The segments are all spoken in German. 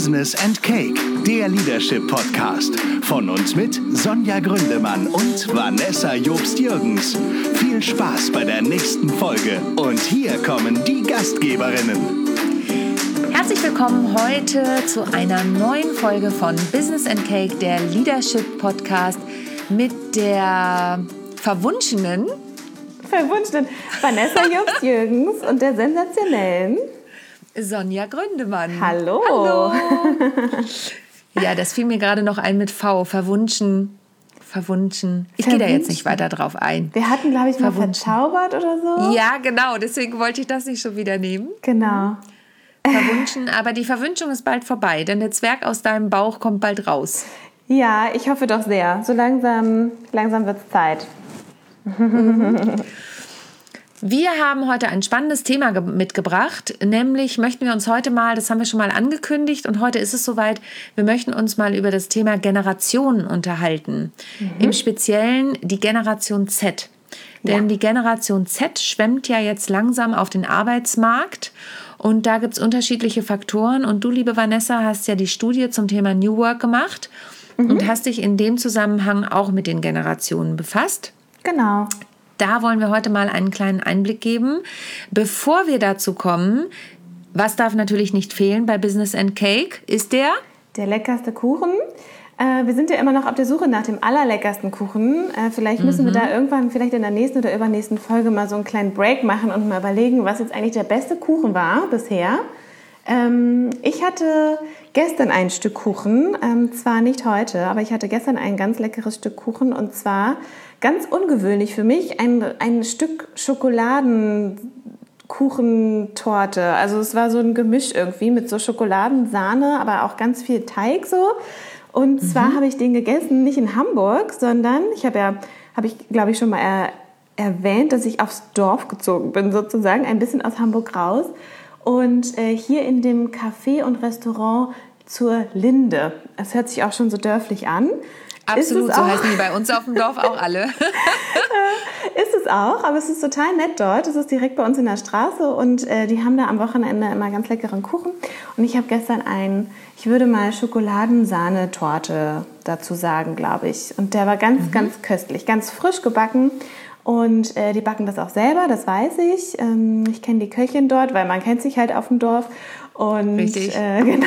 Business and Cake, der Leadership Podcast. Von uns mit Sonja Gründemann und Vanessa Jobst-Jürgens. Viel Spaß bei der nächsten Folge. Und hier kommen die Gastgeberinnen. Herzlich willkommen heute zu einer neuen Folge von Business and Cake, der Leadership Podcast mit der verwunschenen verwunschenen Vanessa Jobst-Jürgens und der sensationellen Sonja Gründemann. Hallo. Hallo. Ja, das fiel mir gerade noch ein mit V. Verwunschen. Verwunschen. Ich gehe da jetzt nicht weiter drauf ein. Wir hatten, glaube ich, mal verzaubert oder so. Ja, genau. Deswegen wollte ich das nicht schon wieder nehmen. Genau. Verwunschen. Aber die Verwünschung ist bald vorbei, denn der Zwerg aus deinem Bauch kommt bald raus. Ja, ich hoffe doch sehr. So langsam, langsam wird es Zeit. Wir haben heute ein spannendes Thema mitgebracht, nämlich möchten wir uns heute mal, das haben wir schon mal angekündigt und heute ist es soweit, wir möchten uns mal über das Thema Generationen unterhalten. Mhm. Im Speziellen die Generation Z. Denn ja. die Generation Z schwemmt ja jetzt langsam auf den Arbeitsmarkt und da gibt es unterschiedliche Faktoren und du, liebe Vanessa, hast ja die Studie zum Thema New Work gemacht mhm. und hast dich in dem Zusammenhang auch mit den Generationen befasst. Genau. Da wollen wir heute mal einen kleinen Einblick geben. Bevor wir dazu kommen, was darf natürlich nicht fehlen bei Business and Cake, ist der? Der leckerste Kuchen. Äh, wir sind ja immer noch auf der Suche nach dem allerleckersten Kuchen. Äh, vielleicht müssen mhm. wir da irgendwann, vielleicht in der nächsten oder übernächsten Folge mal so einen kleinen Break machen und mal überlegen, was jetzt eigentlich der beste Kuchen war bisher. Ähm, ich hatte gestern ein Stück Kuchen, ähm, zwar nicht heute, aber ich hatte gestern ein ganz leckeres Stück Kuchen und zwar ganz ungewöhnlich für mich, ein, ein Stück Schokoladenkuchentorte. Also es war so ein Gemisch irgendwie mit so Schokoladensahne, aber auch ganz viel Teig so. Und zwar mhm. habe ich den gegessen, nicht in Hamburg, sondern ich habe ja, habe ich glaube ich schon mal er, erwähnt, dass ich aufs Dorf gezogen bin, sozusagen, ein bisschen aus Hamburg raus. Und äh, hier in dem Café und Restaurant zur Linde. Es hört sich auch schon so dörflich an. Absolut, so heißen die bei uns auf dem Dorf auch alle. ist es auch, aber es ist total nett dort. Es ist direkt bei uns in der Straße und äh, die haben da am Wochenende immer ganz leckeren Kuchen. Und ich habe gestern einen, ich würde mal Schokoladensahnetorte dazu sagen, glaube ich. Und der war ganz, mhm. ganz köstlich, ganz frisch gebacken. Und äh, die backen das auch selber, das weiß ich. Ähm, ich kenne die Köchin dort, weil man kennt sich halt auf dem Dorf. Und Richtig. Äh, genau.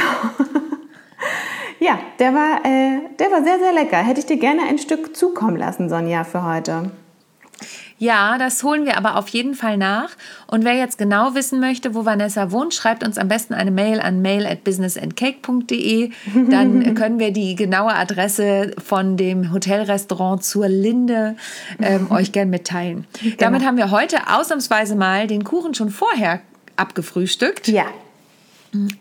Ja, der war, äh, der war sehr, sehr lecker. Hätte ich dir gerne ein Stück zukommen lassen, Sonja, für heute. Ja, das holen wir aber auf jeden Fall nach. Und wer jetzt genau wissen möchte, wo Vanessa wohnt, schreibt uns am besten eine Mail an mail at businessandcake.de. Dann können wir die genaue Adresse von dem Hotelrestaurant zur Linde ähm, euch gern mitteilen. Genau. Damit haben wir heute ausnahmsweise mal den Kuchen schon vorher abgefrühstückt. Ja.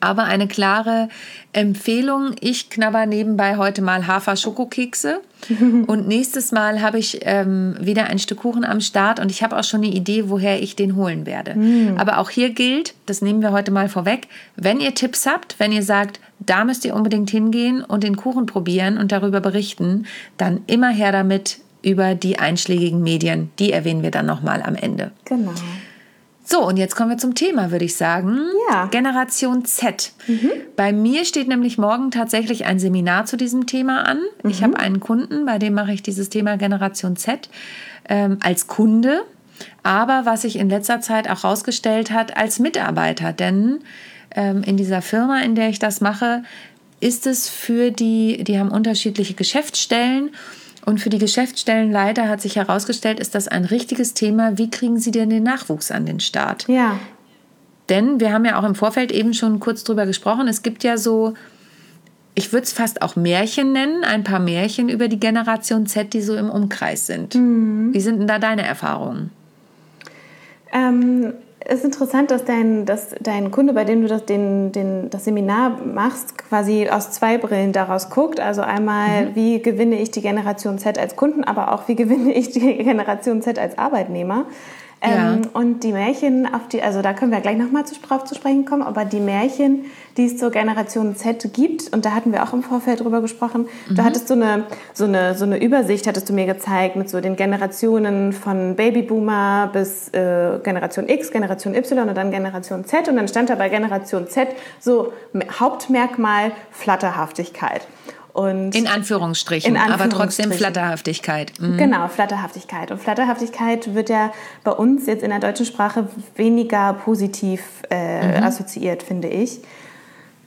Aber eine klare Empfehlung. Ich knabber nebenbei heute mal Hafer-Schokokekse. und nächstes Mal habe ich ähm, wieder ein Stück Kuchen am Start und ich habe auch schon eine Idee, woher ich den holen werde. Mm. Aber auch hier gilt, das nehmen wir heute mal vorweg, wenn ihr Tipps habt, wenn ihr sagt, da müsst ihr unbedingt hingehen und den Kuchen probieren und darüber berichten, dann immer her damit über die einschlägigen Medien. Die erwähnen wir dann nochmal am Ende. Genau. So, und jetzt kommen wir zum Thema, würde ich sagen. Ja. Generation Z. Mhm. Bei mir steht nämlich morgen tatsächlich ein Seminar zu diesem Thema an. Mhm. Ich habe einen Kunden, bei dem mache ich dieses Thema Generation Z ähm, als Kunde, aber was sich in letzter Zeit auch herausgestellt hat, als Mitarbeiter. Denn ähm, in dieser Firma, in der ich das mache, ist es für die, die haben unterschiedliche Geschäftsstellen und für die Geschäftsstellenleiter hat sich herausgestellt, ist das ein richtiges Thema. Wie kriegen Sie denn den Nachwuchs an den Start? Ja. Denn wir haben ja auch im Vorfeld eben schon kurz drüber gesprochen. Es gibt ja so, ich würde es fast auch Märchen nennen, ein paar Märchen über die Generation Z, die so im Umkreis sind. Mhm. Wie sind denn da deine Erfahrungen? Ähm, es ist interessant, dass dein, dass dein Kunde, bei dem du das, den, den, das Seminar machst, quasi aus zwei Brillen daraus guckt. Also einmal, mhm. wie gewinne ich die Generation Z als Kunden, aber auch, wie gewinne ich die Generation Z als Arbeitnehmer. Ähm, ja. Und die Märchen, auf die, also da können wir gleich nochmal drauf zu sprechen kommen, aber die Märchen, die es zur Generation Z gibt, und da hatten wir auch im Vorfeld drüber gesprochen, mhm. da hattest du eine, so, eine, so eine Übersicht, hattest du mir gezeigt, mit so den Generationen von Babyboomer bis äh, Generation X, Generation Y und dann Generation Z. Und dann stand da bei Generation Z so Hauptmerkmal Flatterhaftigkeit. Und in Anführungsstrichen, in Anführungsstrichen. aber trotzdem Flatterhaftigkeit. Mhm. Genau, Flatterhaftigkeit. Und Flatterhaftigkeit wird ja bei uns jetzt in der deutschen Sprache weniger positiv äh, mhm. assoziiert, finde ich.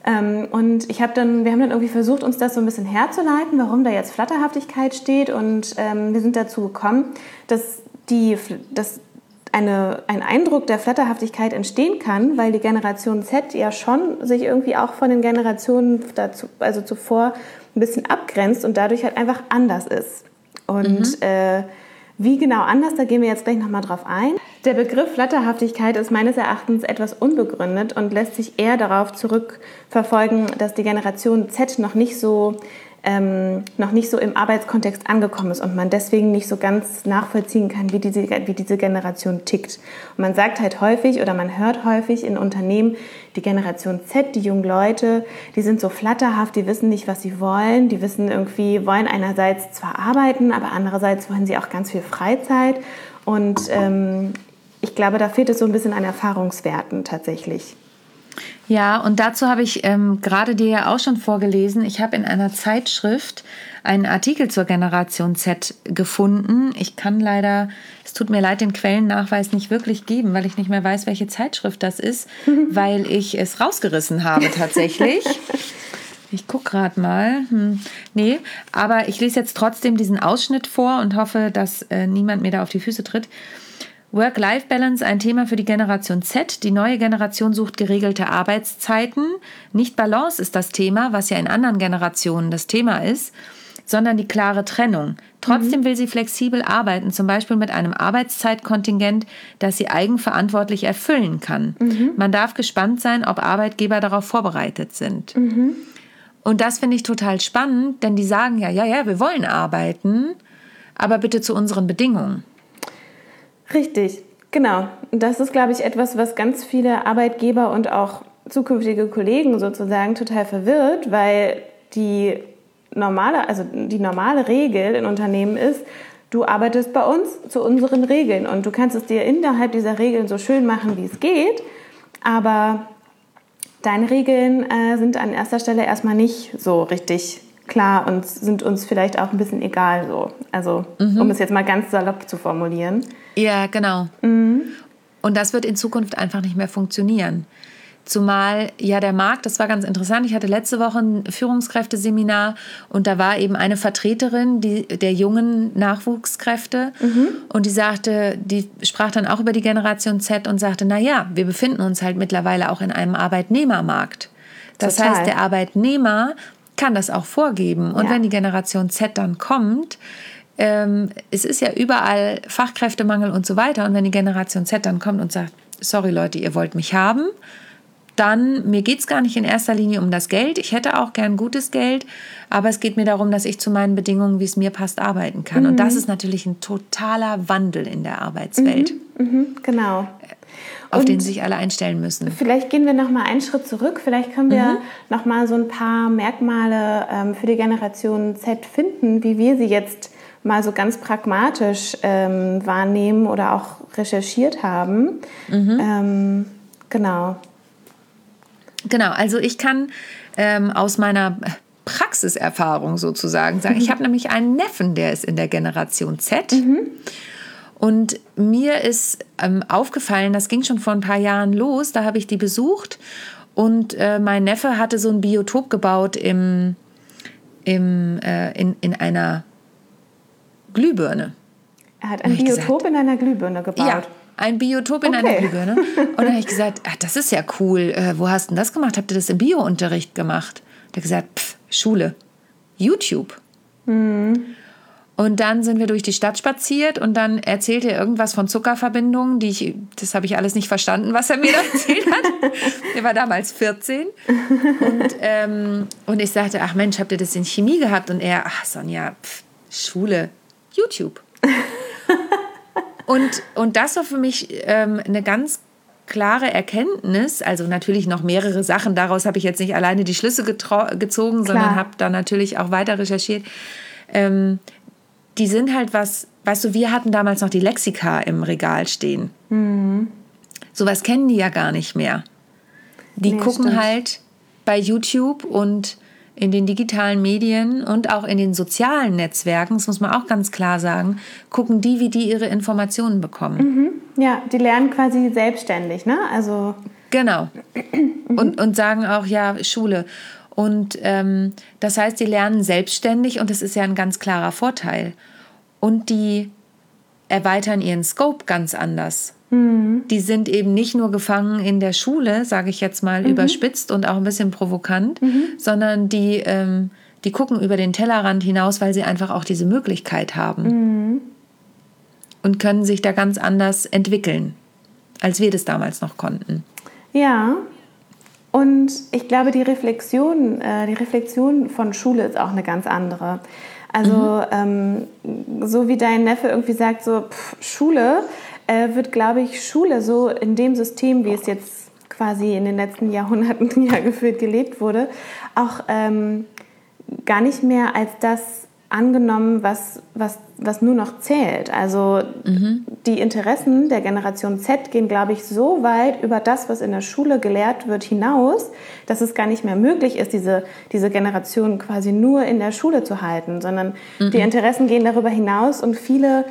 Ähm, und ich habe dann, wir haben dann irgendwie versucht, uns das so ein bisschen herzuleiten, warum da jetzt Flatterhaftigkeit steht. Und ähm, wir sind dazu gekommen, dass die, dass eine, ein Eindruck der Flatterhaftigkeit entstehen kann, weil die Generation Z ja schon sich irgendwie auch von den Generationen dazu, also zuvor ein bisschen abgrenzt und dadurch halt einfach anders ist. Und mhm. äh, wie genau anders, da gehen wir jetzt gleich nochmal drauf ein. Der Begriff Flatterhaftigkeit ist meines Erachtens etwas unbegründet und lässt sich eher darauf zurückverfolgen, dass die Generation Z noch nicht so ähm, noch nicht so im Arbeitskontext angekommen ist und man deswegen nicht so ganz nachvollziehen kann, wie diese, wie diese Generation tickt. Und man sagt halt häufig oder man hört häufig in Unternehmen, die Generation Z, die jungen Leute, die sind so flatterhaft, die wissen nicht, was sie wollen, die wissen irgendwie, wollen einerseits zwar arbeiten, aber andererseits wollen sie auch ganz viel Freizeit und ähm, ich glaube, da fehlt es so ein bisschen an Erfahrungswerten tatsächlich. Ja, und dazu habe ich ähm, gerade dir ja auch schon vorgelesen. Ich habe in einer Zeitschrift einen Artikel zur Generation Z gefunden. Ich kann leider, es tut mir leid, den Quellennachweis nicht wirklich geben, weil ich nicht mehr weiß, welche Zeitschrift das ist, weil ich es rausgerissen habe tatsächlich. Ich gucke gerade mal. Hm. Nee, aber ich lese jetzt trotzdem diesen Ausschnitt vor und hoffe, dass äh, niemand mir da auf die Füße tritt. Work-Life-Balance ein Thema für die Generation Z. Die neue Generation sucht geregelte Arbeitszeiten. Nicht Balance ist das Thema, was ja in anderen Generationen das Thema ist, sondern die klare Trennung. Trotzdem mhm. will sie flexibel arbeiten, zum Beispiel mit einem Arbeitszeitkontingent, das sie eigenverantwortlich erfüllen kann. Mhm. Man darf gespannt sein, ob Arbeitgeber darauf vorbereitet sind. Mhm. Und das finde ich total spannend, denn die sagen ja, ja, ja, wir wollen arbeiten, aber bitte zu unseren Bedingungen. Richtig, genau. Das ist, glaube ich, etwas, was ganz viele Arbeitgeber und auch zukünftige Kollegen sozusagen total verwirrt, weil die normale, also die normale Regel in Unternehmen ist, du arbeitest bei uns zu unseren Regeln und du kannst es dir innerhalb dieser Regeln so schön machen, wie es geht, aber deine Regeln äh, sind an erster Stelle erstmal nicht so richtig klar und sind uns vielleicht auch ein bisschen egal so. Also, mhm. um es jetzt mal ganz salopp zu formulieren. Ja, genau. Mhm. Und das wird in Zukunft einfach nicht mehr funktionieren. Zumal ja der Markt, das war ganz interessant. Ich hatte letzte Woche ein Führungskräfteseminar und da war eben eine Vertreterin die, der jungen Nachwuchskräfte mhm. und die sagte, die sprach dann auch über die Generation Z und sagte, na ja, wir befinden uns halt mittlerweile auch in einem Arbeitnehmermarkt. Das Total. heißt, der Arbeitnehmer kann das auch vorgeben. Und ja. wenn die Generation Z dann kommt, ähm, es ist ja überall Fachkräftemangel und so weiter. Und wenn die Generation Z dann kommt und sagt, sorry Leute, ihr wollt mich haben, dann mir geht es gar nicht in erster Linie um das Geld. Ich hätte auch gern gutes Geld, aber es geht mir darum, dass ich zu meinen Bedingungen, wie es mir passt, arbeiten kann. Mhm. Und das ist natürlich ein totaler Wandel in der Arbeitswelt. Mhm. Mhm. Genau auf und den sich alle einstellen müssen. Vielleicht gehen wir noch mal einen Schritt zurück. Vielleicht können wir mhm. noch mal so ein paar Merkmale ähm, für die Generation Z finden, wie wir sie jetzt mal so ganz pragmatisch ähm, wahrnehmen oder auch recherchiert haben. Mhm. Ähm, genau. Genau, also ich kann ähm, aus meiner Praxiserfahrung sozusagen sagen, ich habe nämlich einen Neffen, der ist in der Generation Z. Mhm. Und mir ist ähm, aufgefallen, das ging schon vor ein paar Jahren los, da habe ich die besucht und äh, mein Neffe hatte so ein Biotop gebaut im, im, äh, in, in einer Glühbirne. Er hat ein Biotop gesagt, in einer Glühbirne gebaut. Ja, ein Biotop in okay. einer Glühbirne. Und dann habe ich gesagt, ach, das ist ja cool. Äh, wo hast du das gemacht? Habt ihr das im Biounterricht gemacht? Hat gesagt, pff, Schule, YouTube. Mhm. Und dann sind wir durch die Stadt spaziert und dann erzählte er irgendwas von Zuckerverbindungen, die ich, das habe ich alles nicht verstanden, was er mir da erzählt hat. er war damals 14. Und, ähm, und ich sagte, ach Mensch, habt ihr das in Chemie gehabt? Und er, ach Sonja, pff, Schule, YouTube. Und, und das war für mich ähm, eine ganz klare Erkenntnis, also natürlich noch mehrere Sachen, daraus habe ich jetzt nicht alleine die Schlüsse gezogen, Klar. sondern habe da natürlich auch weiter recherchiert. Ähm, die sind halt was, weißt du, wir hatten damals noch die Lexika im Regal stehen. Mhm. Sowas kennen die ja gar nicht mehr. Die nee, gucken stimmt. halt bei YouTube und in den digitalen Medien und auch in den sozialen Netzwerken, das muss man auch ganz klar sagen, gucken die, wie die ihre Informationen bekommen. Mhm. Ja, die lernen quasi selbstständig, ne? Also genau. Mhm. Und, und sagen auch, ja, Schule. Und ähm, das heißt, die lernen selbstständig und das ist ja ein ganz klarer Vorteil. Und die erweitern ihren Scope ganz anders. Mhm. Die sind eben nicht nur gefangen in der Schule, sage ich jetzt mal mhm. überspitzt und auch ein bisschen provokant, mhm. sondern die, ähm, die gucken über den Tellerrand hinaus, weil sie einfach auch diese Möglichkeit haben mhm. und können sich da ganz anders entwickeln, als wir das damals noch konnten. Ja, und ich glaube, die Reflexion, äh, die Reflexion von Schule ist auch eine ganz andere. Also mhm. ähm, so wie dein Neffe irgendwie sagt, so pff, Schule, äh, wird, glaube ich, Schule so in dem System, wie es jetzt quasi in den letzten Jahrhunderten ja geführt gelebt wurde, auch ähm, gar nicht mehr als das angenommen, was, was, was nur noch zählt. Also mhm. die Interessen der Generation Z gehen, glaube ich, so weit über das, was in der Schule gelehrt wird, hinaus, dass es gar nicht mehr möglich ist, diese, diese Generation quasi nur in der Schule zu halten, sondern mhm. die Interessen gehen darüber hinaus und viele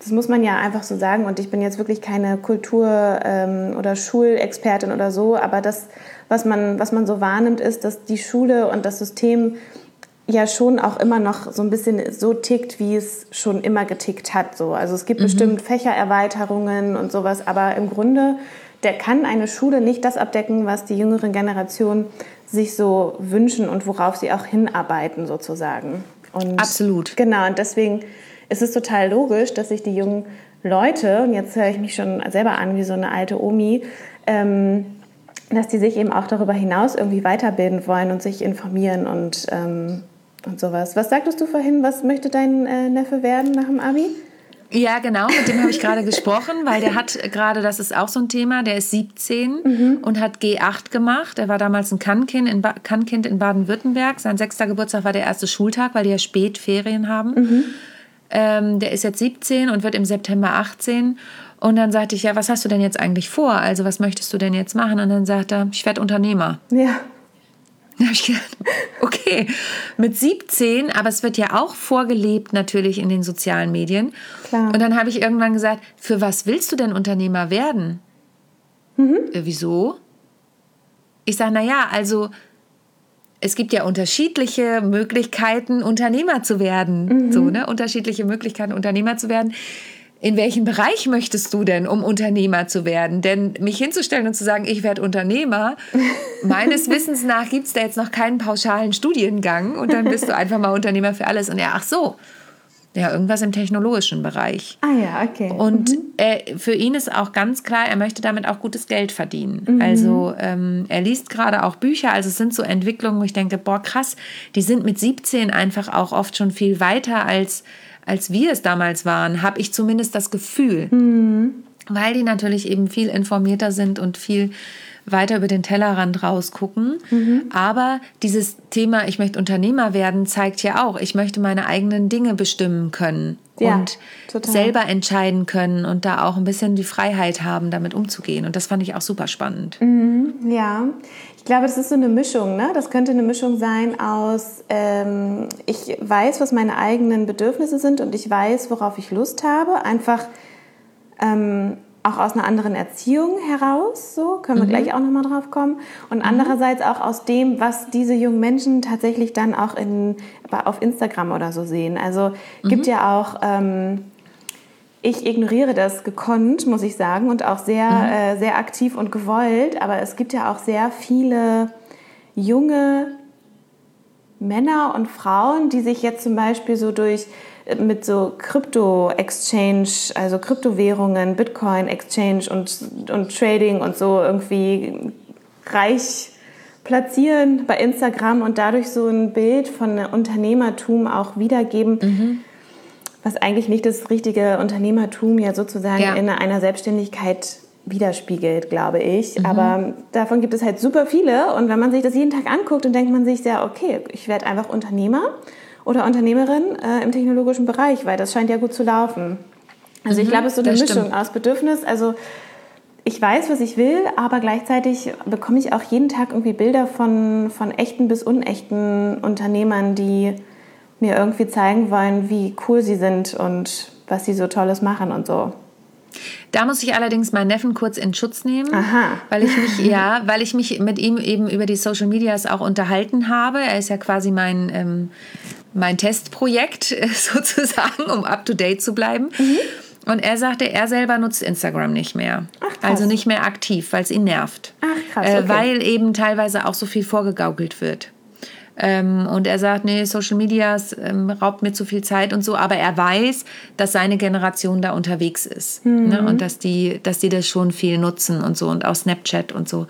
das muss man ja einfach so sagen. Und ich bin jetzt wirklich keine Kultur- ähm, oder Schulexpertin oder so. Aber das, was man, was man so wahrnimmt, ist, dass die Schule und das System ja schon auch immer noch so ein bisschen so tickt, wie es schon immer getickt hat. So. Also es gibt mhm. bestimmt Fächererweiterungen und sowas. Aber im Grunde, der kann eine Schule nicht das abdecken, was die jüngere Generation sich so wünschen und worauf sie auch hinarbeiten sozusagen. Und Absolut. Genau, und deswegen es ist total logisch, dass sich die jungen Leute, und jetzt höre ich mich schon selber an wie so eine alte Omi, ähm, dass die sich eben auch darüber hinaus irgendwie weiterbilden wollen und sich informieren und, ähm, und sowas. Was sagtest du vorhin, was möchte dein äh, Neffe werden nach dem Abi? Ja, genau, mit dem habe ich gerade gesprochen, weil der hat gerade, das ist auch so ein Thema, der ist 17 mhm. und hat G8 gemacht. Er war damals ein Kannkind in, ba Kannkind in Baden-Württemberg. Sein sechster Geburtstag war der erste Schultag, weil die ja spät Ferien haben. Mhm. Ähm, der ist jetzt 17 und wird im September 18. Und dann sagte ich, ja, was hast du denn jetzt eigentlich vor? Also was möchtest du denn jetzt machen? Und dann sagt er, ich werde Unternehmer. Ja. Da habe ich gedacht, okay, mit 17, aber es wird ja auch vorgelebt natürlich in den sozialen Medien. Klar. Und dann habe ich irgendwann gesagt, für was willst du denn Unternehmer werden? Mhm. Äh, wieso? Ich sage, naja, also es gibt ja unterschiedliche Möglichkeiten, Unternehmer zu werden. Mhm. So, ne? Unterschiedliche Möglichkeiten, Unternehmer zu werden. In welchem Bereich möchtest du denn, um Unternehmer zu werden? Denn mich hinzustellen und zu sagen, ich werde Unternehmer, meines Wissens nach gibt es da jetzt noch keinen pauschalen Studiengang und dann bist du einfach mal Unternehmer für alles. Und ja, ach so, ja, irgendwas im technologischen Bereich. Ah ja, okay. Und mhm. äh, für ihn ist auch ganz klar, er möchte damit auch gutes Geld verdienen. Mhm. Also ähm, er liest gerade auch Bücher, also es sind so Entwicklungen, wo ich denke, boah, krass, die sind mit 17 einfach auch oft schon viel weiter als, als wir es damals waren, habe ich zumindest das Gefühl. Mhm. Weil die natürlich eben viel informierter sind und viel weiter über den Tellerrand rausgucken. Mhm. Aber dieses Thema, ich möchte Unternehmer werden, zeigt ja auch, ich möchte meine eigenen Dinge bestimmen können ja, und total. selber entscheiden können und da auch ein bisschen die Freiheit haben, damit umzugehen. Und das fand ich auch super spannend. Mhm, ja, ich glaube, das ist so eine Mischung. Ne? Das könnte eine Mischung sein aus, ähm, ich weiß, was meine eigenen Bedürfnisse sind und ich weiß, worauf ich Lust habe. Einfach ähm, auch aus einer anderen Erziehung heraus, so können wir mhm. gleich auch nochmal drauf kommen. Und mhm. andererseits auch aus dem, was diese jungen Menschen tatsächlich dann auch in, auf Instagram oder so sehen. Also mhm. gibt ja auch, ähm, ich ignoriere das gekonnt, muss ich sagen, und auch sehr, mhm. äh, sehr aktiv und gewollt, aber es gibt ja auch sehr viele junge Männer und Frauen, die sich jetzt zum Beispiel so durch mit so Krypto-Exchange, also Kryptowährungen, Bitcoin-Exchange und, und Trading und so irgendwie reich platzieren bei Instagram und dadurch so ein Bild von Unternehmertum auch wiedergeben, mhm. was eigentlich nicht das richtige Unternehmertum ja sozusagen ja. in einer Selbstständigkeit widerspiegelt, glaube ich. Mhm. Aber davon gibt es halt super viele. Und wenn man sich das jeden Tag anguckt, dann denkt man sich sehr, okay, ich werde einfach Unternehmer oder Unternehmerin äh, im technologischen Bereich, weil das scheint ja gut zu laufen. Also mhm, ich glaube, es ist so eine Mischung stimmt. aus Bedürfnis. Also ich weiß, was ich will, aber gleichzeitig bekomme ich auch jeden Tag irgendwie Bilder von, von echten bis unechten Unternehmern, die mir irgendwie zeigen wollen, wie cool sie sind und was sie so Tolles machen und so. Da muss ich allerdings meinen Neffen kurz in Schutz nehmen, Aha. weil ich mich ja, weil ich mich mit ihm eben über die Social Medias auch unterhalten habe. Er ist ja quasi mein ähm, mein Testprojekt sozusagen, um up to date zu bleiben. Mhm. Und er sagte, er selber nutzt Instagram nicht mehr. Ach, also nicht mehr aktiv, weil es ihn nervt. Ach, krass, äh, okay. äh, weil eben teilweise auch so viel vorgegaukelt wird. Ähm, und er sagt, nee, Social Media ähm, raubt mir zu viel Zeit und so, aber er weiß, dass seine Generation da unterwegs ist. Mhm. Ne? Und dass die, dass die das schon viel nutzen und so und auch Snapchat und so.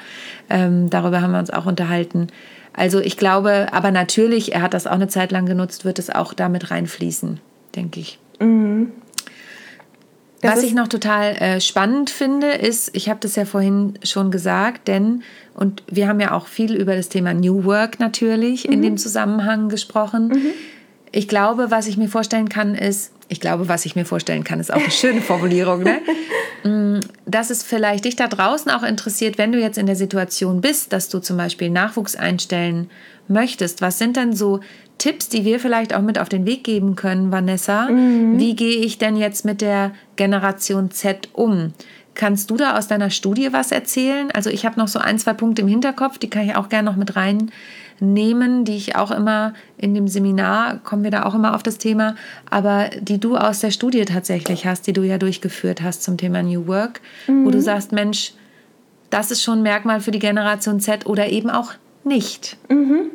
Ähm, darüber haben wir uns auch unterhalten. Also ich glaube, aber natürlich, er hat das auch eine Zeit lang genutzt, wird es auch damit reinfließen, denke ich. Mhm. Was ich noch total äh, spannend finde, ist, ich habe das ja vorhin schon gesagt, denn, und wir haben ja auch viel über das Thema New Work natürlich mhm. in dem Zusammenhang gesprochen. Mhm. Ich glaube, was ich mir vorstellen kann, ist, ich glaube, was ich mir vorstellen kann, ist auch eine schöne Formulierung, ne? Mm, dass es vielleicht dich da draußen auch interessiert, wenn du jetzt in der Situation bist, dass du zum Beispiel Nachwuchs einstellen möchtest. Was sind denn so Tipps, die wir vielleicht auch mit auf den Weg geben können, Vanessa? Mhm. Wie gehe ich denn jetzt mit der Generation Z um? Kannst du da aus deiner Studie was erzählen? Also ich habe noch so ein, zwei Punkte im Hinterkopf, die kann ich auch gerne noch mit reinnehmen, die ich auch immer in dem Seminar, kommen wir da auch immer auf das Thema, aber die du aus der Studie tatsächlich hast, die du ja durchgeführt hast zum Thema New Work, mhm. wo du sagst, Mensch, das ist schon ein Merkmal für die Generation Z oder eben auch nicht. Mhm.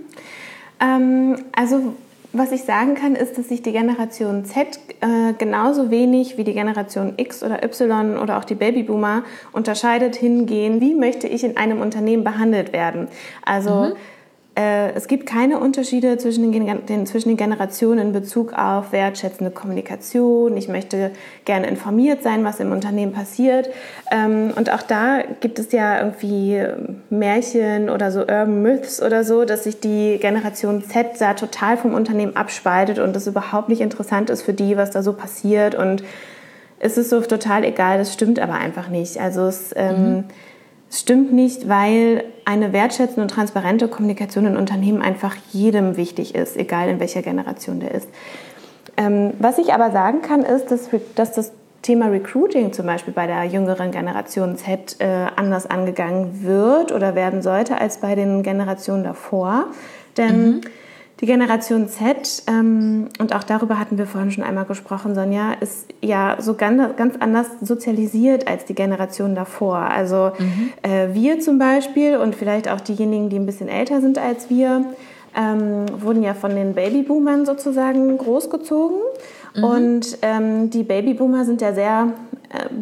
Ähm, also was ich sagen kann, ist, dass sich die Generation Z äh, genauso wenig wie die Generation X oder Y oder auch die Babyboomer unterscheidet hingehen, wie möchte ich in einem Unternehmen behandelt werden. Also mhm. Äh, es gibt keine Unterschiede zwischen den, den, zwischen den Generationen in Bezug auf wertschätzende Kommunikation. Ich möchte gerne informiert sein, was im Unternehmen passiert. Ähm, und auch da gibt es ja irgendwie Märchen oder so Urban Myths oder so, dass sich die Generation Z da total vom Unternehmen abspaltet und es überhaupt nicht interessant ist für die, was da so passiert. Und es ist so total egal, das stimmt aber einfach nicht. Also es... Ähm, mhm stimmt nicht, weil eine wertschätzende und transparente Kommunikation in Unternehmen einfach jedem wichtig ist, egal in welcher Generation der ist. Ähm, was ich aber sagen kann, ist, dass, dass das Thema Recruiting zum Beispiel bei der jüngeren Generation Z äh, anders angegangen wird oder werden sollte als bei den Generationen davor. Denn mhm die Generation Z, ähm, und auch darüber hatten wir vorhin schon einmal gesprochen, Sonja, ist ja so ganz, ganz anders sozialisiert als die Generation davor. Also mhm. äh, wir zum Beispiel und vielleicht auch diejenigen, die ein bisschen älter sind als wir, ähm, wurden ja von den Babyboomern sozusagen großgezogen. Mhm. Und ähm, die Babyboomer sind ja sehr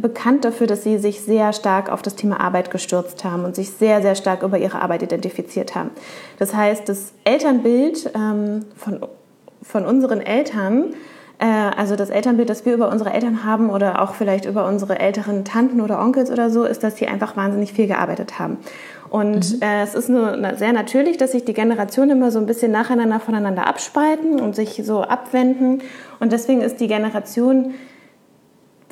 bekannt dafür, dass sie sich sehr stark auf das Thema Arbeit gestürzt haben und sich sehr, sehr stark über ihre Arbeit identifiziert haben. Das heißt, das Elternbild ähm, von, von unseren Eltern, äh, also das Elternbild, das wir über unsere Eltern haben oder auch vielleicht über unsere älteren Tanten oder Onkels oder so, ist, dass sie einfach wahnsinnig viel gearbeitet haben. Und mhm. äh, es ist nur sehr natürlich, dass sich die Generationen immer so ein bisschen nacheinander voneinander abspalten und sich so abwenden. Und deswegen ist die Generation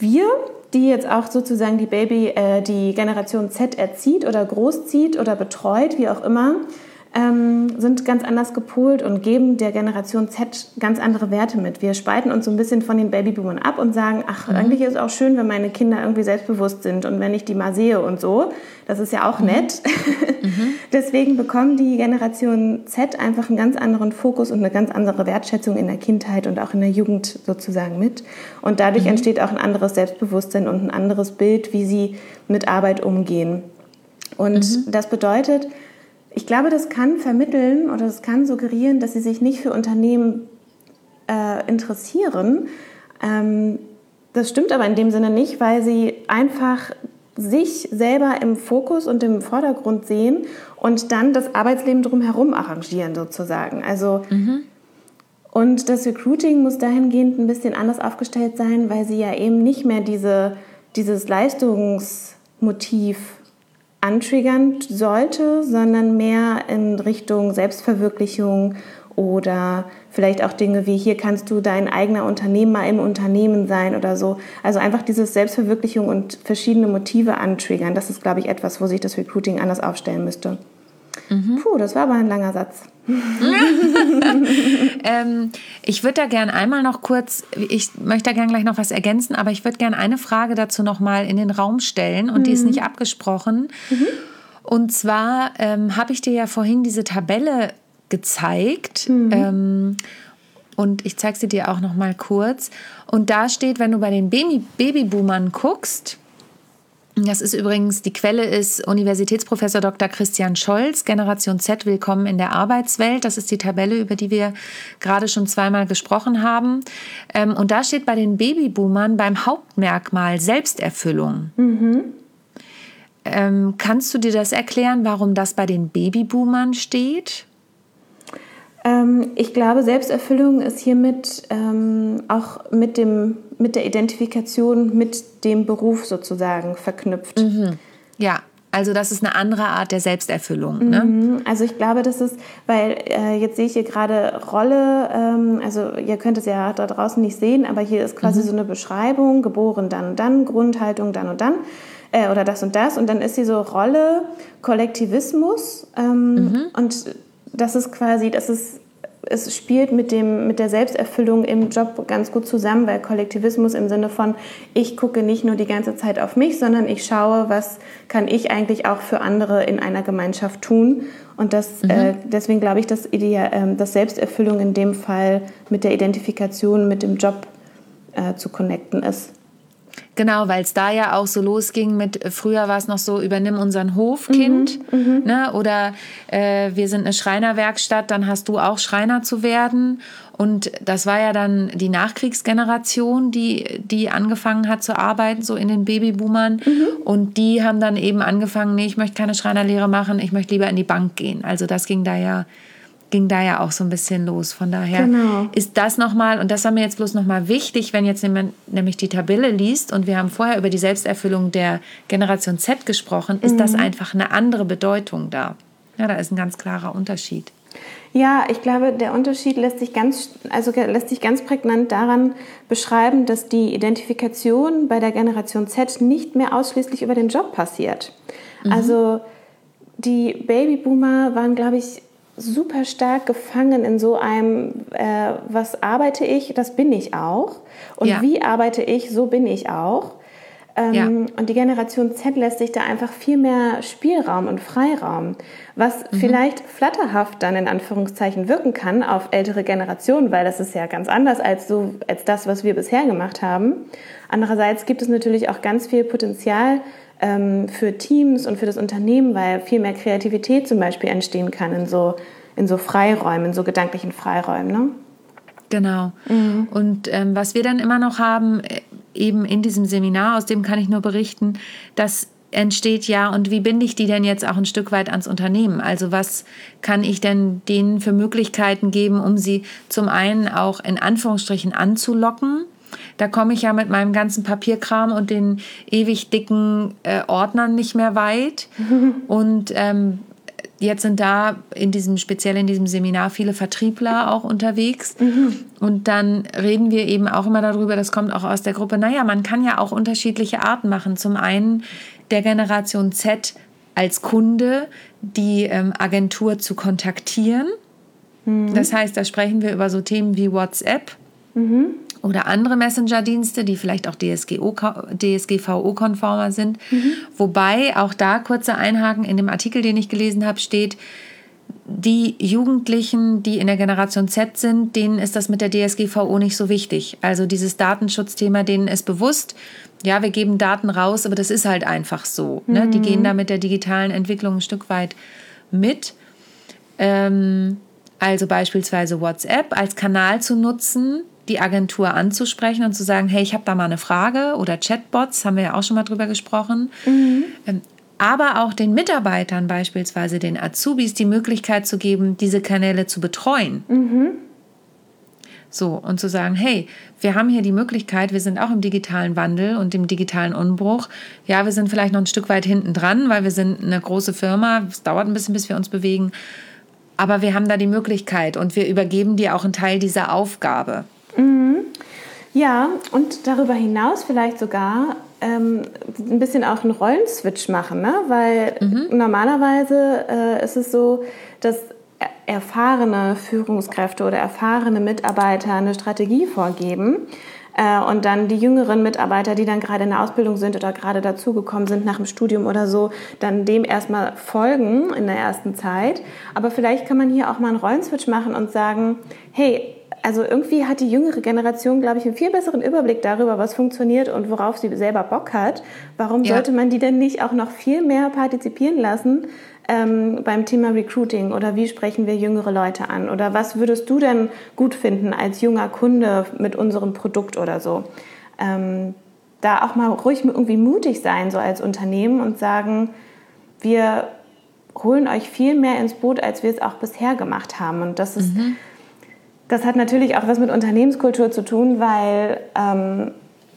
wir, die jetzt auch sozusagen die Baby, äh, die Generation Z erzieht oder großzieht oder betreut, wie auch immer, ähm, sind ganz anders gepolt und geben der Generation Z ganz andere Werte mit. Wir spalten uns so ein bisschen von den Babyboomern ab und sagen, ach, mhm. eigentlich ist es auch schön, wenn meine Kinder irgendwie selbstbewusst sind und wenn ich die mal sehe und so. Das ist ja auch mhm. nett. Mhm. Deswegen bekommen die Generation Z einfach einen ganz anderen Fokus und eine ganz andere Wertschätzung in der Kindheit und auch in der Jugend sozusagen mit. Und dadurch mhm. entsteht auch ein anderes Selbstbewusstsein und ein anderes Bild, wie sie mit Arbeit umgehen. Und mhm. das bedeutet, ich glaube, das kann vermitteln oder das kann suggerieren, dass sie sich nicht für Unternehmen äh, interessieren. Ähm, das stimmt aber in dem Sinne nicht, weil sie einfach sich selber im Fokus und im Vordergrund sehen und dann das Arbeitsleben drumherum arrangieren sozusagen. Also mhm. Und das Recruiting muss dahingehend ein bisschen anders aufgestellt sein, weil sie ja eben nicht mehr diese, dieses Leistungsmotiv antriggern sollte, sondern mehr in Richtung Selbstverwirklichung oder vielleicht auch Dinge wie hier kannst du dein eigener Unternehmer im Unternehmen sein oder so. Also einfach dieses Selbstverwirklichung und verschiedene Motive antriggern. Das ist, glaube ich, etwas, wo sich das Recruiting anders aufstellen müsste. Mhm. Puh, das war aber ein langer Satz. ähm, ich würde da gerne einmal noch kurz, ich möchte da gerne gleich noch was ergänzen, aber ich würde gerne eine Frage dazu noch mal in den Raum stellen und mhm. die ist mhm. nicht abgesprochen. Mhm. Und zwar ähm, habe ich dir ja vorhin diese Tabelle gezeigt. Mhm. Ähm, und ich zeige sie dir auch noch mal kurz. Und da steht, wenn du bei den Baby Babyboomern guckst, das ist übrigens, die Quelle ist Universitätsprofessor Dr. Christian Scholz, Generation Z, Willkommen in der Arbeitswelt. Das ist die Tabelle, über die wir gerade schon zweimal gesprochen haben. Ähm, und da steht bei den Babyboomern beim Hauptmerkmal Selbsterfüllung. Mhm. Ähm, kannst du dir das erklären, warum das bei den Babyboomern steht? Ähm, ich glaube, Selbsterfüllung ist hiermit ähm, auch mit, dem, mit der Identifikation mit dem Beruf sozusagen verknüpft. Mhm. Ja, also das ist eine andere Art der Selbsterfüllung. Ne? Mhm. Also ich glaube, das ist, weil äh, jetzt sehe ich hier gerade Rolle, ähm, also ihr könnt es ja da draußen nicht sehen, aber hier ist quasi mhm. so eine Beschreibung, geboren dann und dann, Grundhaltung dann und dann äh, oder das und das und dann ist hier so Rolle, Kollektivismus ähm, mhm. und das ist quasi, das ist, es spielt mit, dem, mit der Selbsterfüllung im Job ganz gut zusammen, weil Kollektivismus im Sinne von, ich gucke nicht nur die ganze Zeit auf mich, sondern ich schaue, was kann ich eigentlich auch für andere in einer Gemeinschaft tun. Und das, mhm. äh, deswegen glaube ich, dass, äh, dass Selbsterfüllung in dem Fall mit der Identifikation mit dem Job äh, zu connecten ist. Genau, weil es da ja auch so losging mit, äh, früher war es noch so, übernimm unseren Hofkind. Mhm, mhm, ne? Oder äh, wir sind eine Schreinerwerkstatt, dann hast du auch Schreiner zu werden. Und das war ja dann die Nachkriegsgeneration, die, die angefangen hat zu arbeiten, so in den Babyboomern. Mhm. Und die haben dann eben angefangen, nee, ich möchte keine Schreinerlehre machen, ich möchte lieber in die Bank gehen. Also das ging da ja ging da ja auch so ein bisschen los. Von daher genau. ist das nochmal, und das war mir jetzt bloß nochmal wichtig, wenn jetzt nämlich die Tabelle liest und wir haben vorher über die Selbsterfüllung der Generation Z gesprochen, ist mhm. das einfach eine andere Bedeutung da. Ja, da ist ein ganz klarer Unterschied. Ja, ich glaube, der Unterschied lässt sich ganz, also lässt sich ganz prägnant daran beschreiben, dass die Identifikation bei der Generation Z nicht mehr ausschließlich über den Job passiert. Mhm. Also die Babyboomer waren, glaube ich, super stark gefangen in so einem, äh, was arbeite ich, das bin ich auch. Und ja. wie arbeite ich, so bin ich auch. Ähm, ja. Und die Generation Z lässt sich da einfach viel mehr Spielraum und Freiraum, was mhm. vielleicht flatterhaft dann in Anführungszeichen wirken kann auf ältere Generationen, weil das ist ja ganz anders als, so, als das, was wir bisher gemacht haben. Andererseits gibt es natürlich auch ganz viel Potenzial ähm, für Teams und für das Unternehmen, weil viel mehr Kreativität zum Beispiel entstehen kann in so, in so Freiräumen, in so gedanklichen Freiräumen. Ne? Genau. Mhm. Und ähm, was wir dann immer noch haben, äh, eben in diesem Seminar, aus dem kann ich nur berichten, dass entsteht ja und wie binde ich die denn jetzt auch ein Stück weit ans Unternehmen? Also was kann ich denn denen für Möglichkeiten geben, um sie zum einen auch in Anführungsstrichen anzulocken da komme ich ja mit meinem ganzen Papierkram und den ewig dicken äh, Ordnern nicht mehr weit. Und ähm, jetzt sind da in diesem, speziell in diesem Seminar viele Vertriebler auch unterwegs. Mhm. Und dann reden wir eben auch immer darüber, das kommt auch aus der Gruppe, naja, man kann ja auch unterschiedliche Arten machen. Zum einen der Generation Z als Kunde die ähm, Agentur zu kontaktieren. Mhm. Das heißt, da sprechen wir über so Themen wie WhatsApp. Mhm oder andere Messenger-Dienste, die vielleicht auch DSGVO-konformer sind. Mhm. Wobei auch da kurzer Einhaken in dem Artikel, den ich gelesen habe, steht, die Jugendlichen, die in der Generation Z sind, denen ist das mit der DSGVO nicht so wichtig. Also dieses Datenschutzthema, denen ist bewusst, ja, wir geben Daten raus, aber das ist halt einfach so. Mhm. Ne? Die gehen mhm. da mit der digitalen Entwicklung ein Stück weit mit. Ähm, also beispielsweise WhatsApp als Kanal zu nutzen, die Agentur anzusprechen und zu sagen, hey, ich habe da mal eine Frage oder Chatbots, haben wir ja auch schon mal drüber gesprochen. Mhm. Ähm, aber auch den Mitarbeitern beispielsweise, den Azubis, die Möglichkeit zu geben, diese Kanäle zu betreuen. Mhm. So, und zu sagen, hey, wir haben hier die Möglichkeit, wir sind auch im digitalen Wandel und im digitalen Umbruch. Ja, wir sind vielleicht noch ein Stück weit hinten dran, weil wir sind eine große Firma. Es dauert ein bisschen, bis wir uns bewegen. Aber wir haben da die Möglichkeit und wir übergeben dir auch einen Teil dieser Aufgabe. Mhm. Ja, und darüber hinaus vielleicht sogar ähm, ein bisschen auch einen Rollenswitch machen, ne? weil mhm. normalerweise äh, ist es so, dass erfahrene Führungskräfte oder erfahrene Mitarbeiter eine Strategie vorgeben äh, und dann die jüngeren Mitarbeiter, die dann gerade in der Ausbildung sind oder gerade dazugekommen sind nach dem Studium oder so, dann dem erstmal folgen in der ersten Zeit. Aber vielleicht kann man hier auch mal einen Rollenswitch machen und sagen, hey, also irgendwie hat die jüngere Generation, glaube ich, einen viel besseren Überblick darüber, was funktioniert und worauf sie selber Bock hat. Warum ja. sollte man die denn nicht auch noch viel mehr partizipieren lassen ähm, beim Thema Recruiting oder wie sprechen wir jüngere Leute an? Oder was würdest du denn gut finden als junger Kunde mit unserem Produkt oder so? Ähm, da auch mal ruhig irgendwie mutig sein, so als Unternehmen und sagen, wir holen euch viel mehr ins Boot, als wir es auch bisher gemacht haben. Und das ist, mhm. Das hat natürlich auch was mit Unternehmenskultur zu tun, weil ähm,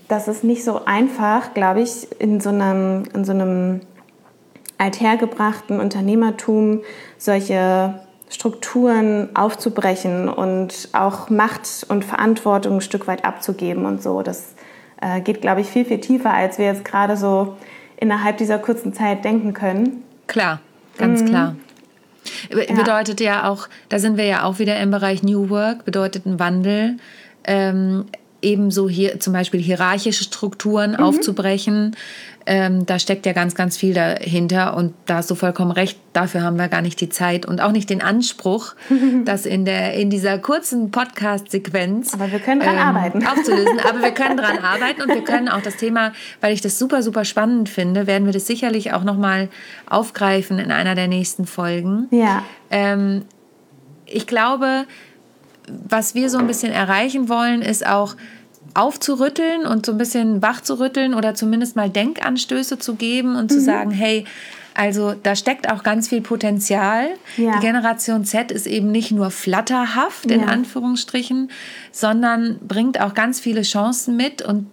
das ist nicht so einfach, glaube ich, in so einem, in so einem althergebrachten Unternehmertum solche Strukturen aufzubrechen und auch Macht und Verantwortung ein Stück weit abzugeben und so. Das äh, geht, glaube ich, viel, viel tiefer, als wir jetzt gerade so innerhalb dieser kurzen Zeit denken können. Klar, ganz mhm. klar. Bedeutet ja. ja. auch, da sind wir ja auch wieder im Bereich New Work, bedeutet ein Wandel. Ähm, ebenso hier zum Beispiel hierarchische Strukturen mhm. aufzubrechen, ähm, da steckt ja ganz, ganz viel dahinter und da hast du vollkommen recht, dafür haben wir gar nicht die Zeit und auch nicht den Anspruch, das in, der, in dieser kurzen Podcast-Sequenz Aber wir können dran ähm, arbeiten. aufzulösen. Aber wir können dran arbeiten und wir können auch das Thema, weil ich das super, super spannend finde, werden wir das sicherlich auch nochmal aufgreifen in einer der nächsten Folgen. Ja. Ähm, ich glaube, was wir so ein bisschen erreichen wollen, ist auch, aufzurütteln und so ein bisschen wach zu rütteln oder zumindest mal Denkanstöße zu geben und mhm. zu sagen, hey, also da steckt auch ganz viel Potenzial. Ja. Die Generation Z ist eben nicht nur flatterhaft in ja. Anführungsstrichen, sondern bringt auch ganz viele Chancen mit und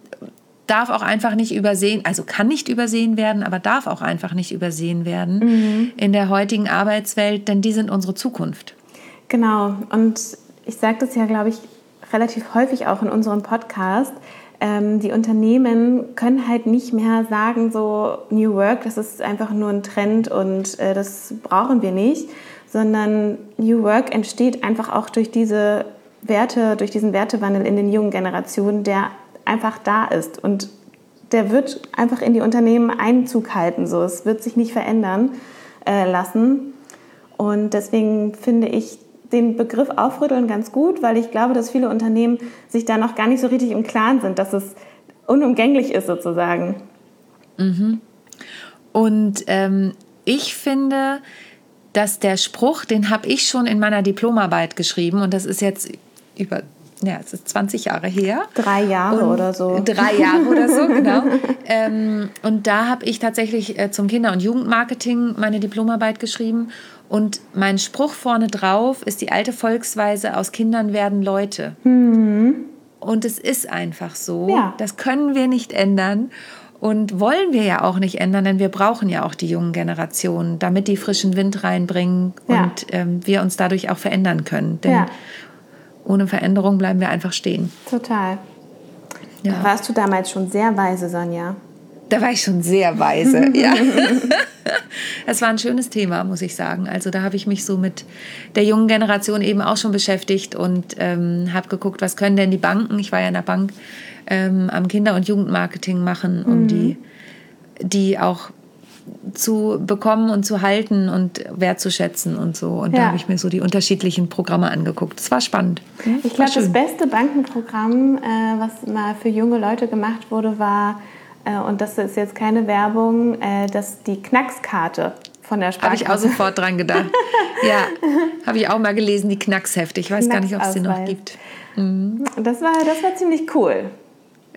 darf auch einfach nicht übersehen, also kann nicht übersehen werden, aber darf auch einfach nicht übersehen werden mhm. in der heutigen Arbeitswelt, denn die sind unsere Zukunft. Genau, und ich sage das ja, glaube ich, relativ häufig auch in unserem Podcast, ähm, die Unternehmen können halt nicht mehr sagen, so New Work, das ist einfach nur ein Trend und äh, das brauchen wir nicht, sondern New Work entsteht einfach auch durch diese Werte, durch diesen Wertewandel in den jungen Generationen, der einfach da ist und der wird einfach in die Unternehmen Einzug halten. So, es wird sich nicht verändern äh, lassen. Und deswegen finde ich den Begriff aufrütteln ganz gut, weil ich glaube, dass viele Unternehmen sich da noch gar nicht so richtig im Klaren sind, dass es unumgänglich ist sozusagen. Mhm. Und ähm, ich finde, dass der Spruch, den habe ich schon in meiner Diplomarbeit geschrieben und das ist jetzt über ja, es ist 20 Jahre her. Drei Jahre und oder so. Drei Jahre oder so, genau. ähm, und da habe ich tatsächlich äh, zum Kinder- und Jugendmarketing meine Diplomarbeit geschrieben. Und mein Spruch vorne drauf ist die alte Volksweise, aus Kindern werden Leute. Mhm. Und es ist einfach so. Ja. Das können wir nicht ändern. Und wollen wir ja auch nicht ändern, denn wir brauchen ja auch die jungen Generationen, damit die frischen Wind reinbringen ja. und ähm, wir uns dadurch auch verändern können. Denn ja. ohne Veränderung bleiben wir einfach stehen. Total. Ja. Da warst du damals schon sehr weise, Sonja. Da war ich schon sehr weise, ja. Es war ein schönes Thema, muss ich sagen. Also da habe ich mich so mit der jungen Generation eben auch schon beschäftigt und ähm, habe geguckt, was können denn die Banken, ich war ja in der Bank, ähm, am Kinder- und Jugendmarketing machen, um mhm. die, die auch zu bekommen und zu halten und wertzuschätzen und so. Und ja. da habe ich mir so die unterschiedlichen Programme angeguckt. Das war spannend. Ich glaube, das beste Bankenprogramm, äh, was mal für junge Leute gemacht wurde, war äh, und das ist jetzt keine Werbung, äh, dass die Knackskarte von der Sparkasse. Habe ich auch sofort dran gedacht. ja, habe ich auch mal gelesen, die Knackshefte. Ich weiß gar nicht, ob es sie noch gibt. Mhm. Das, war, das war ziemlich cool.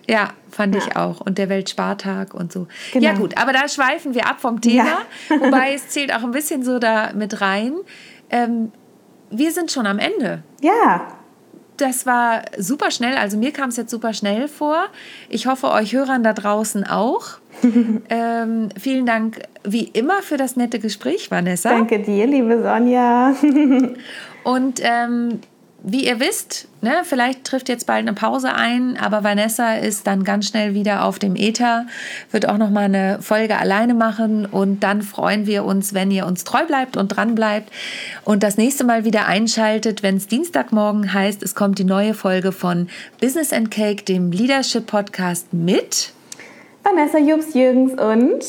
Ja, fand ja. ich auch. Und der Weltspartag und so. Genau. Ja, gut, aber da schweifen wir ab vom Thema. Ja. wobei es zählt auch ein bisschen so da mit rein. Ähm, wir sind schon am Ende. Ja. Das war super schnell. Also mir kam es jetzt super schnell vor. Ich hoffe, euch Hörern da draußen auch. ähm, vielen Dank wie immer für das nette Gespräch, Vanessa. Danke dir, liebe Sonja. Und ähm, wie ihr wisst, ne, vielleicht trifft jetzt bald eine Pause ein, aber Vanessa ist dann ganz schnell wieder auf dem Ether, wird auch noch mal eine Folge alleine machen und dann freuen wir uns, wenn ihr uns treu bleibt und dran bleibt und das nächste Mal wieder einschaltet, wenn es Dienstagmorgen heißt, es kommt die neue Folge von Business and Cake, dem Leadership Podcast mit Vanessa Jobs-Jürgens und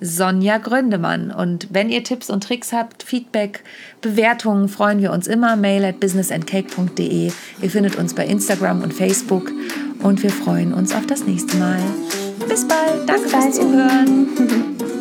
Sonja Gröndemann. Und wenn ihr Tipps und Tricks habt, Feedback, Bewertungen, freuen wir uns immer. Mail at businessandcake.de. Ihr findet uns bei Instagram und Facebook. Und wir freuen uns auf das nächste Mal. Bis bald. Danke Bis bald. fürs Zuhören.